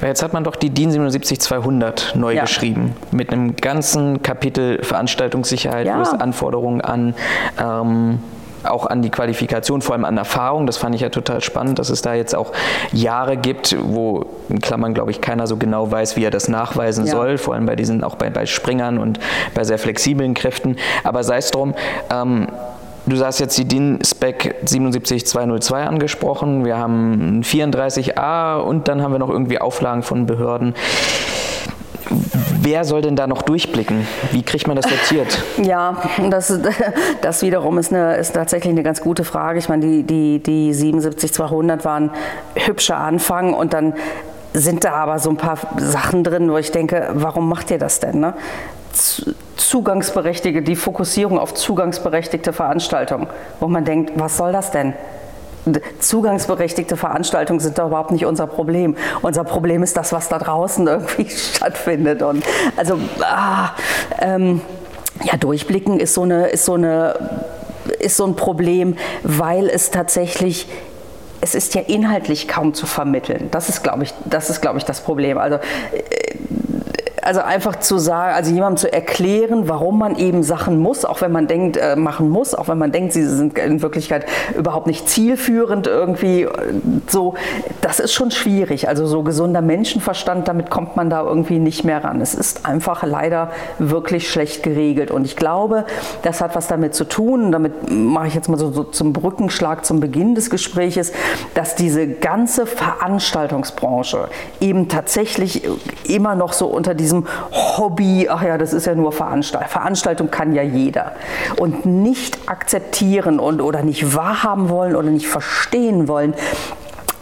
Jetzt hat man doch die DIN 77200 neu ja. geschrieben mit einem ganzen Kapitel Veranstaltungssicherheit, ja. Anforderungen an ähm, auch an die Qualifikation, vor allem an Erfahrung. Das fand ich ja total spannend, dass es da jetzt auch Jahre gibt, wo in Klammern, glaube ich, keiner so genau weiß, wie er das nachweisen ja. soll, vor allem bei diesen, auch bei, bei Springern und bei sehr flexiblen Kräften. Aber sei es drum, ähm, Du hast jetzt die DIN-Spec 77202 angesprochen. Wir haben 34a und dann haben wir noch irgendwie Auflagen von Behörden. Wer soll denn da noch durchblicken? Wie kriegt man das sortiert?
Ja, das, das wiederum ist, eine, ist tatsächlich eine ganz gute Frage. Ich meine, die, die, die 77200 waren hübscher Anfang und dann sind da aber so ein paar Sachen drin, wo ich denke, warum macht ihr das denn? Ne? Zugangsberechtigte, die Fokussierung auf zugangsberechtigte Veranstaltungen, wo man denkt, was soll das denn? Zugangsberechtigte Veranstaltungen sind da überhaupt nicht unser Problem. Unser Problem ist das, was da draußen irgendwie stattfindet. Und also ah, ähm, ja, durchblicken ist so eine, ist so eine ist so ein Problem, weil es tatsächlich es ist ja inhaltlich kaum zu vermitteln. Das ist, glaube ich, das ist, glaube ich, das Problem. Also äh, also einfach zu sagen, also jemandem zu erklären, warum man eben Sachen muss, auch wenn man denkt, äh, machen muss, auch wenn man denkt, sie sind in Wirklichkeit überhaupt nicht zielführend irgendwie äh, so, das ist schon schwierig. Also so gesunder Menschenverstand, damit kommt man da irgendwie nicht mehr ran. Es ist einfach leider wirklich schlecht geregelt. Und ich glaube, das hat was damit zu tun, damit mache ich jetzt mal so, so zum Brückenschlag zum Beginn des Gespräches, dass diese ganze Veranstaltungsbranche eben tatsächlich immer noch so unter diesem diesem Hobby, ach ja, das ist ja nur Veranstaltung. Veranstaltung kann ja jeder. Und nicht akzeptieren und, oder nicht wahrhaben wollen oder nicht verstehen wollen,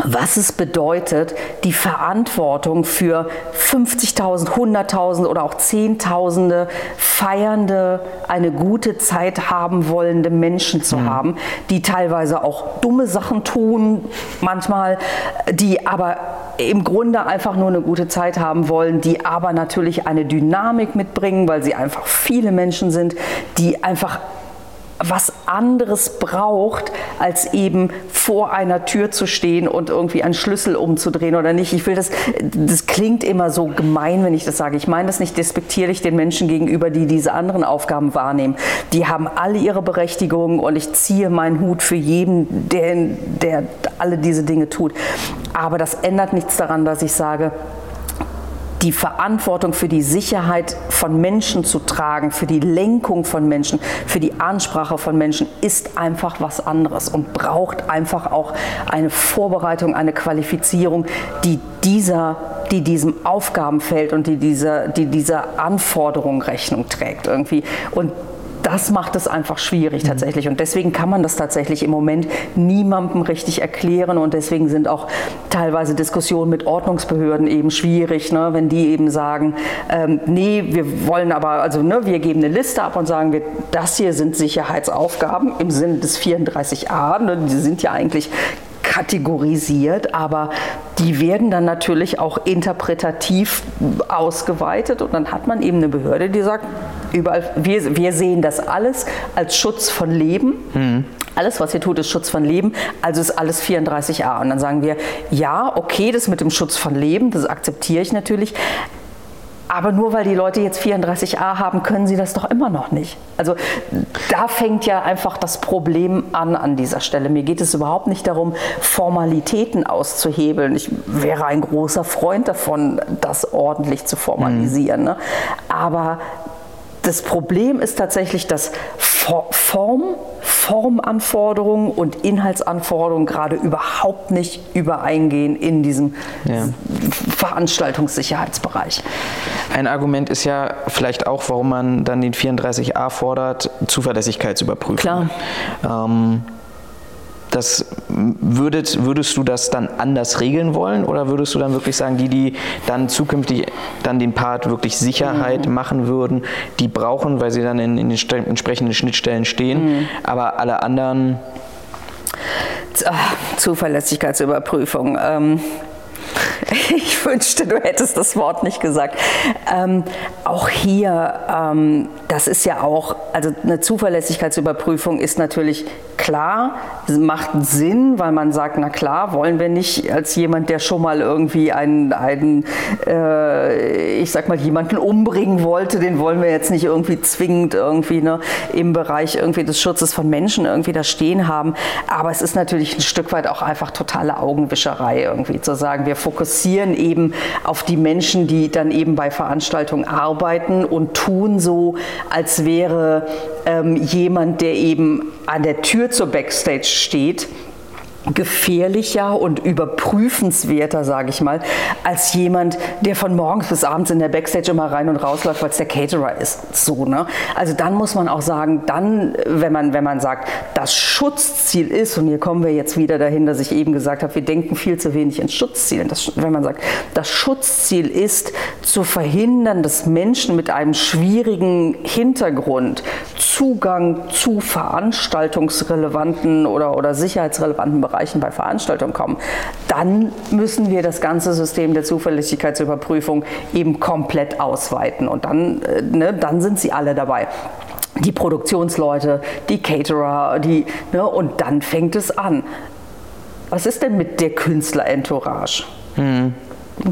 was es bedeutet, die Verantwortung für 50.000, 100.000 oder auch Zehntausende feiernde, eine gute Zeit haben wollende Menschen zu mhm. haben, die teilweise auch dumme Sachen tun, manchmal, die aber im Grunde einfach nur eine gute Zeit haben wollen, die aber natürlich eine Dynamik mitbringen, weil sie einfach viele Menschen sind, die einfach was anderes braucht, als eben vor einer Tür zu stehen und irgendwie einen Schlüssel umzudrehen oder nicht. Ich will das, das klingt immer so gemein, wenn ich das sage. Ich meine das nicht despektierlich den Menschen gegenüber, die diese anderen Aufgaben wahrnehmen. Die haben alle ihre Berechtigung und ich ziehe meinen Hut für jeden, der, der alle diese Dinge tut. Aber das ändert nichts daran, dass ich sage, die Verantwortung für die Sicherheit von Menschen zu tragen, für die Lenkung von Menschen, für die Ansprache von Menschen, ist einfach was anderes und braucht einfach auch eine Vorbereitung, eine Qualifizierung, die dieser die diesem Aufgabenfeld und die dieser, die dieser Anforderung Rechnung trägt irgendwie. Und das macht es einfach schwierig mhm. tatsächlich. Und deswegen kann man das tatsächlich im Moment niemandem richtig erklären. Und deswegen sind auch teilweise Diskussionen mit Ordnungsbehörden eben schwierig, ne? wenn die eben sagen, ähm, nee, wir wollen aber, also ne, wir geben eine Liste ab und sagen, wir, das hier sind Sicherheitsaufgaben im Sinne des 34a. Ne? Die sind ja eigentlich kategorisiert, aber die werden dann natürlich auch interpretativ ausgeweitet und dann hat man eben eine Behörde, die sagt, überall, wir, wir sehen das alles als Schutz von Leben. Mhm. Alles, was ihr tut, ist Schutz von Leben, also ist alles 34a. Und dann sagen wir, ja, okay, das mit dem Schutz von Leben, das akzeptiere ich natürlich, Aber nur weil die Leute jetzt 34a haben, können sie das doch immer noch nicht. Also da fängt ja einfach das Problem an an dieser Stelle. Mir geht es überhaupt nicht darum, Formalitäten auszuhebeln. Ich wäre ein großer Freund davon, das ordentlich zu formalisieren. Mhm. Ne? Aber das Problem ist tatsächlich, dass Form, Formanforderungen und Inhaltsanforderungen gerade überhaupt nicht übereingehen in diesem ja. Veranstaltungssicherheitsbereich.
Ein Argument ist ja vielleicht auch, warum man dann den 34a fordert, Zuverlässigkeitsüberprüfung.
Klar.
Ähm, das würdet, würdest du das dann anders regeln wollen oder würdest du dann wirklich sagen, die, die dann zukünftig dann den Part wirklich Sicherheit mhm. machen würden, die brauchen, weil sie dann in, in den entsprechenden Schnittstellen stehen, mhm. aber alle anderen
Zuverlässigkeitsüberprüfung. Ähm, ich wünschte, du hättest das Wort nicht gesagt. Ähm, auch hier, ähm, das ist ja auch, also eine Zuverlässigkeitsüberprüfung ist natürlich klar, macht Sinn, weil man sagt, na klar, wollen wir nicht als jemand, der schon mal irgendwie einen, einen äh, ich sag mal, jemanden umbringen wollte, den wollen wir jetzt nicht irgendwie zwingend irgendwie ne, im Bereich irgendwie des Schutzes von Menschen irgendwie da stehen haben. Aber es ist natürlich ein Stück weit auch einfach totale Augenwischerei irgendwie zu sagen, wir fokussieren eben auf die Menschen, die dann eben bei Veranstaltungen arbeiten und tun so, als wäre ähm, jemand, der eben an der Tür zur Backstage steht, gefährlicher und überprüfenswerter, sage ich mal, als jemand, der von morgens bis abends in der Backstage immer rein und rausläuft, weil es der Caterer ist. So, ne? Also dann muss man auch sagen, dann, wenn man, wenn man sagt, das Schutzziel ist, und hier kommen wir jetzt wieder dahin, dass ich eben gesagt habe, wir denken viel zu wenig in Schutzzielen. Das, wenn man sagt, das Schutzziel ist, zu verhindern, dass Menschen mit einem schwierigen Hintergrund Zugang zu veranstaltungsrelevanten oder, oder sicherheitsrelevanten Bereichen Bereichen bei Veranstaltungen kommen, dann müssen wir das ganze System der Zuverlässigkeitsüberprüfung eben komplett ausweiten. Und dann, äh, ne, dann sind sie alle dabei die Produktionsleute, die Caterer, die, ne, und dann fängt es an. Was ist denn mit der Künstler-Entourage? Mhm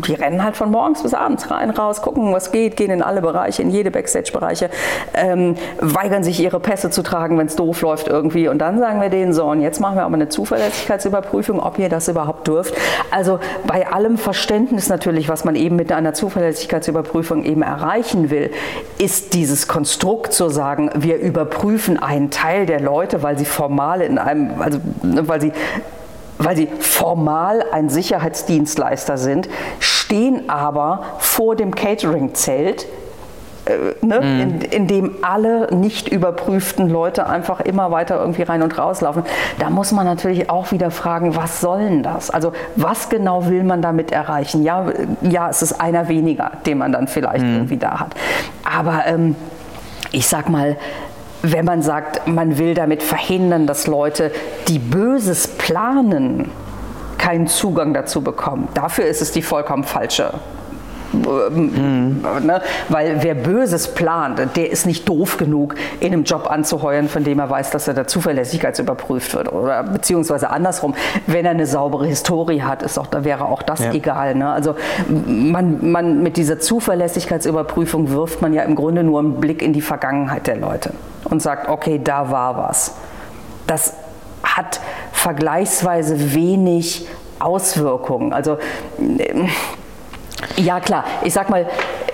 die rennen halt von morgens bis abends rein, raus, gucken, was geht, gehen in alle Bereiche, in jede Backstage-Bereiche, ähm, weigern sich ihre Pässe zu tragen, wenn es doof läuft irgendwie. Und dann sagen wir denen so, und jetzt machen wir aber eine Zuverlässigkeitsüberprüfung, ob ihr das überhaupt dürft. Also bei allem Verständnis natürlich, was man eben mit einer Zuverlässigkeitsüberprüfung eben erreichen will, ist dieses Konstrukt zu sagen, wir überprüfen einen Teil der Leute, weil sie formal in einem, also ne, weil sie weil sie formal ein Sicherheitsdienstleister sind, stehen aber vor dem Catering-Zelt, äh, ne, mm. in, in, dem alle nicht überprüften Leute einfach immer weiter irgendwie rein und rauslaufen. Da muss man natürlich auch wieder fragen, was soll denn das? Also was genau will man damit erreichen? Ja, ja es ist einer weniger, den man dann vielleicht mm. irgendwie da hat. Aber ähm, ich sag mal, wenn man sagt, man will damit verhindern, dass Leute, die Böses planen, keinen Zugang dazu bekommen. Dafür ist es die vollkommen falsche Mhm. Ne? Weil wer Böses plant, der ist nicht doof genug, in einem Job anzuheuern, von dem er weiß, dass er da zuverlässigkeitsüberprüft wird. Oder beziehungsweise andersrum, wenn er eine saubere Historie hat, ist auch, da wäre auch das ja. egal. Ne? Also man, man mit dieser Zuverlässigkeitsüberprüfung wirft man ja im Grunde nur einen Blick in die Vergangenheit der Leute und sagt, okay, da war was. Das hat vergleichsweise wenig Auswirkungen. Also ja, klar. Ich sag mal,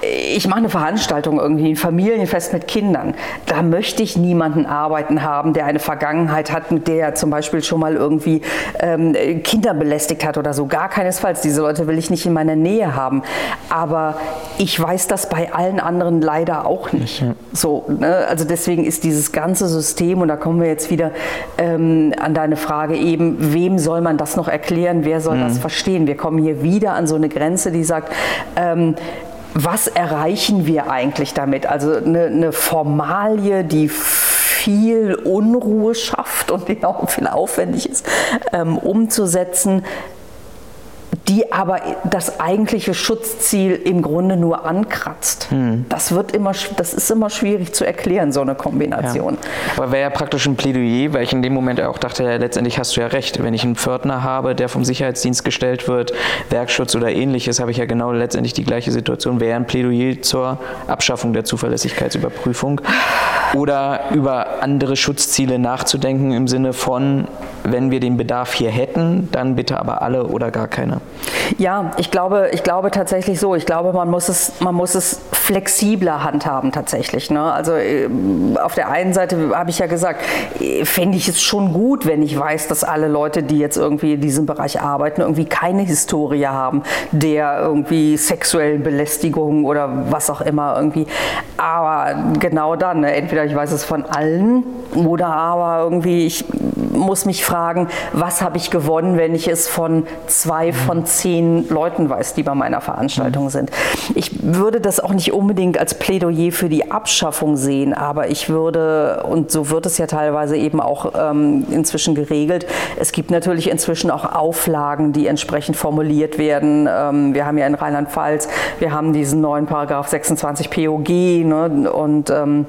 ich mache eine Veranstaltung irgendwie, ein Familienfest mit Kindern. Da möchte ich niemanden arbeiten haben, der eine Vergangenheit hat, mit der er zum Beispiel schon mal irgendwie ähm, Kinder belästigt hat oder so. Gar keinesfalls. Diese Leute will ich nicht in meiner Nähe haben. Aber ich weiß das bei allen anderen leider auch nicht. So, ne? Also deswegen ist dieses ganze System, und da kommen wir jetzt wieder ähm, an deine Frage eben, wem soll man das noch erklären? Wer soll mhm. das verstehen? Wir kommen hier wieder an so eine Grenze, die sagt, ähm, was erreichen wir eigentlich damit? Also eine, eine Formalie, die viel Unruhe schafft und die auch viel aufwendig ist, ähm, umzusetzen, die aber das eigentliche Schutzziel im Grunde nur ankratzt. Hm. Das wird immer, das ist immer schwierig zu erklären, so eine Kombination.
Ja. Aber wäre ja praktisch ein Plädoyer, weil ich in dem Moment auch dachte, ja, letztendlich hast du ja recht. Wenn ich einen Pförtner habe, der vom Sicherheitsdienst gestellt wird, Werkschutz oder ähnliches, habe ich ja genau letztendlich die gleiche Situation. Wäre ein Plädoyer zur Abschaffung der Zuverlässigkeitsüberprüfung oder über andere Schutzziele nachzudenken im Sinne von, wenn wir den Bedarf hier hätten, dann bitte aber alle oder gar keine.
Ja, ich glaube, ich glaube tatsächlich so. Ich glaube, man muss es, man muss es flexibler handhaben tatsächlich. Ne? Also äh, auf der einen Seite habe ich ja gesagt, fände ich es schon gut, wenn ich weiß, dass alle Leute, die jetzt irgendwie in diesem Bereich arbeiten, irgendwie keine Historie haben der irgendwie sexuellen Belästigung oder was auch immer irgendwie. Aber genau dann, ne? entweder ich weiß es von allen oder aber irgendwie ich muss mich fragen, was habe ich gewonnen, wenn ich es von zwei von zehn Leuten weiß, die bei meiner Veranstaltung mhm. sind. Ich würde das auch nicht unbedingt als Plädoyer für die Abschaffung sehen, aber ich würde, und so wird es ja teilweise eben auch ähm, inzwischen geregelt, es gibt natürlich inzwischen auch Auflagen, die entsprechend formuliert werden. Ähm, wir haben ja in Rheinland-Pfalz, wir haben diesen neuen Paragraph 26 POG ne, und ähm,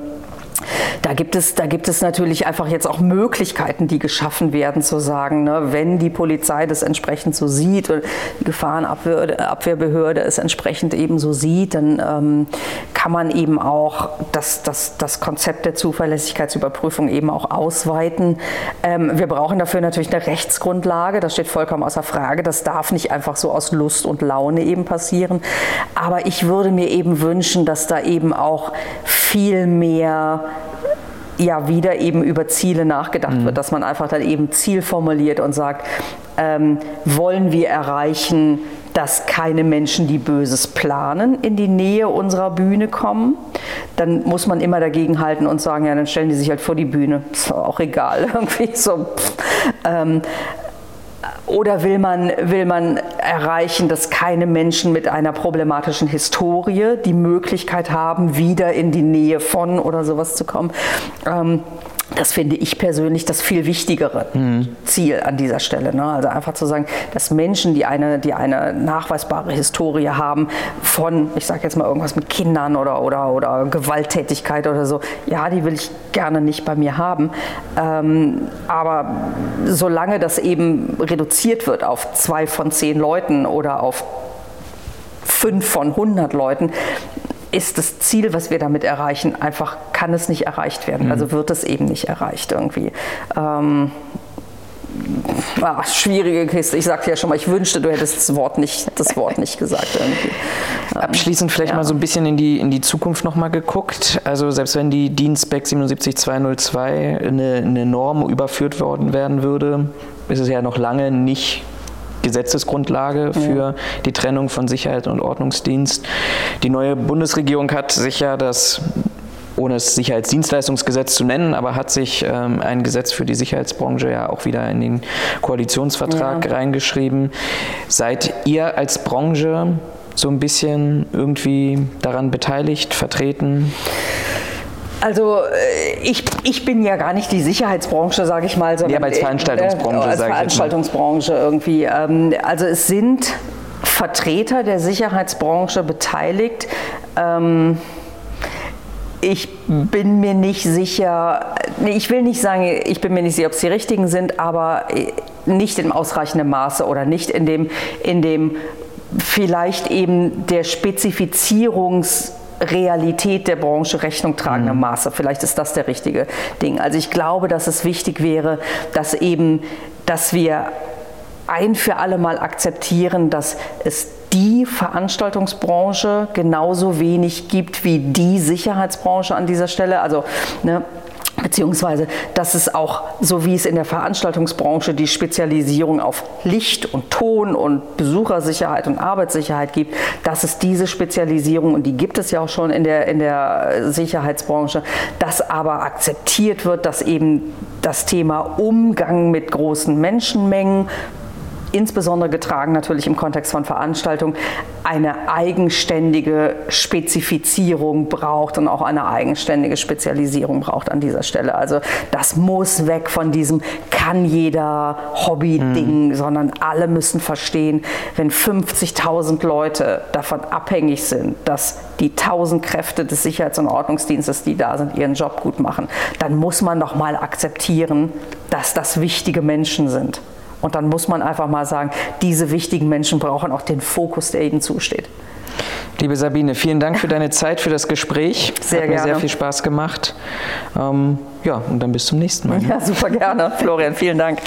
da gibt, es, da gibt es natürlich einfach jetzt auch Möglichkeiten, die geschaffen werden, zu sagen, ne, wenn die Polizei das entsprechend so sieht oder die Gefahrenabwehrbehörde es entsprechend eben so sieht, dann ähm, kann man eben auch das, das, das Konzept der Zuverlässigkeitsüberprüfung eben auch ausweiten. Ähm, wir brauchen dafür natürlich eine Rechtsgrundlage, das steht vollkommen außer Frage. Das darf nicht einfach so aus Lust und Laune eben passieren. Aber ich würde mir eben wünschen, dass da eben auch viel mehr ja wieder eben über Ziele nachgedacht mhm. wird, dass man einfach dann eben Ziel formuliert und sagt, ähm, wollen wir erreichen, dass keine Menschen, die Böses planen, in die Nähe unserer Bühne kommen, dann muss man immer dagegen halten und sagen, ja, dann stellen die sich halt vor die Bühne. Ist auch egal, irgendwie so. Ähm, oder will man, will man erreichen, dass keine Menschen mit einer problematischen Historie die Möglichkeit haben, wieder in die Nähe von oder sowas zu kommen? Ähm, das finde ich persönlich das viel wichtigere mhm. Ziel an dieser Stelle. Ne? Also einfach zu sagen, dass Menschen, die eine, die eine nachweisbare Historie haben von, ich sage jetzt mal irgendwas mit Kindern oder, oder, oder Gewalttätigkeit oder so, ja, die will ich gerne nicht bei mir haben. Ähm, aber solange das eben reduziert wird auf zwei von zehn Leuten oder auf fünf von hundert Leuten, ist das Ziel, was wir damit erreichen, einfach kann es nicht erreicht werden. Mhm. Also wird es eben nicht erreicht irgendwie. Ähm, Ah, schwierige Kiste. Ich sagte ja schon mal, ich wünschte, du hättest das Wort nicht, das Wort nicht gesagt. Irgendwie.
Abschließend vielleicht ja. mal so ein bisschen in die, in die Zukunft nochmal geguckt. Also selbst wenn die DIN-Spec 77202 eine, eine Norm überführt worden werden würde, ist es ja noch lange nicht Gesetzesgrundlage für die Trennung von Sicherheit und Ordnungsdienst. Die neue Bundesregierung hat sich ja das ohne es Sicherheitsdienstleistungsgesetz zu nennen, aber hat sich ähm, ein Gesetz für die Sicherheitsbranche ja auch wieder in den Koalitionsvertrag ja. reingeschrieben. Seid ihr als Branche so ein bisschen irgendwie daran beteiligt, vertreten?
Also äh, ich, ich bin ja gar nicht die Sicherheitsbranche, sage ich mal.
Sondern, ja, als Veranstaltungsbranche.
Äh, als Veranstaltungsbranche irgendwie. Ähm, also es sind Vertreter der Sicherheitsbranche beteiligt. Ähm, ich bin mir nicht sicher, ich will nicht sagen, ich bin mir nicht sicher, ob es die richtigen sind, aber äh, nicht in ausreichendem Maße oder nicht in dem, in dem vielleicht eben der Spezifizierungs- Realität der Branche Rechnung tragender mhm. Maße. Vielleicht ist das der richtige Ding. Also ich glaube, dass es wichtig wäre, dass eben, dass wir ein für alle Mal akzeptieren, dass es die Veranstaltungsbranche genauso wenig gibt wie die Sicherheitsbranche an dieser Stelle. Also ne, beziehungsweise dass es auch, so wie es in der Veranstaltungsbranche die Spezialisierung auf Licht und Ton und Besuchersicherheit und Arbeitssicherheit gibt, dass es diese Spezialisierung, und die gibt es ja auch schon in der, in der Sicherheitsbranche, dass aber akzeptiert wird, dass eben das Thema Umgang mit großen Menschenmengen, insbesondere getragen natürlich im Kontext von Veranstaltungen, eine eigenständige Spezifizierung braucht und auch eine eigenständige Spezialisierung braucht an dieser Stelle. Also das muss weg von diesem kann jeder Hobby-Ding, mhm. sondern alle müssen verstehen, wenn 50.000 Leute davon abhängig sind, dass die 1000 Kräfte des Sicherheits- und Ordnungsdienstes, die da sind, ihren Job gut machen, dann muss man doch mal akzeptieren, dass das wichtige Menschen sind. Und dann muss man einfach mal sagen, diese wichtigen Menschen brauchen auch den Fokus, der ihnen zusteht.
Liebe Sabine, vielen Dank für deine Zeit, für das Gespräch.
Sehr
Hat
gerne.
mir sehr viel Spaß gemacht. Ähm, ja, und dann bis zum nächsten Mal.
Ja, super gerne. Florian, vielen Dank.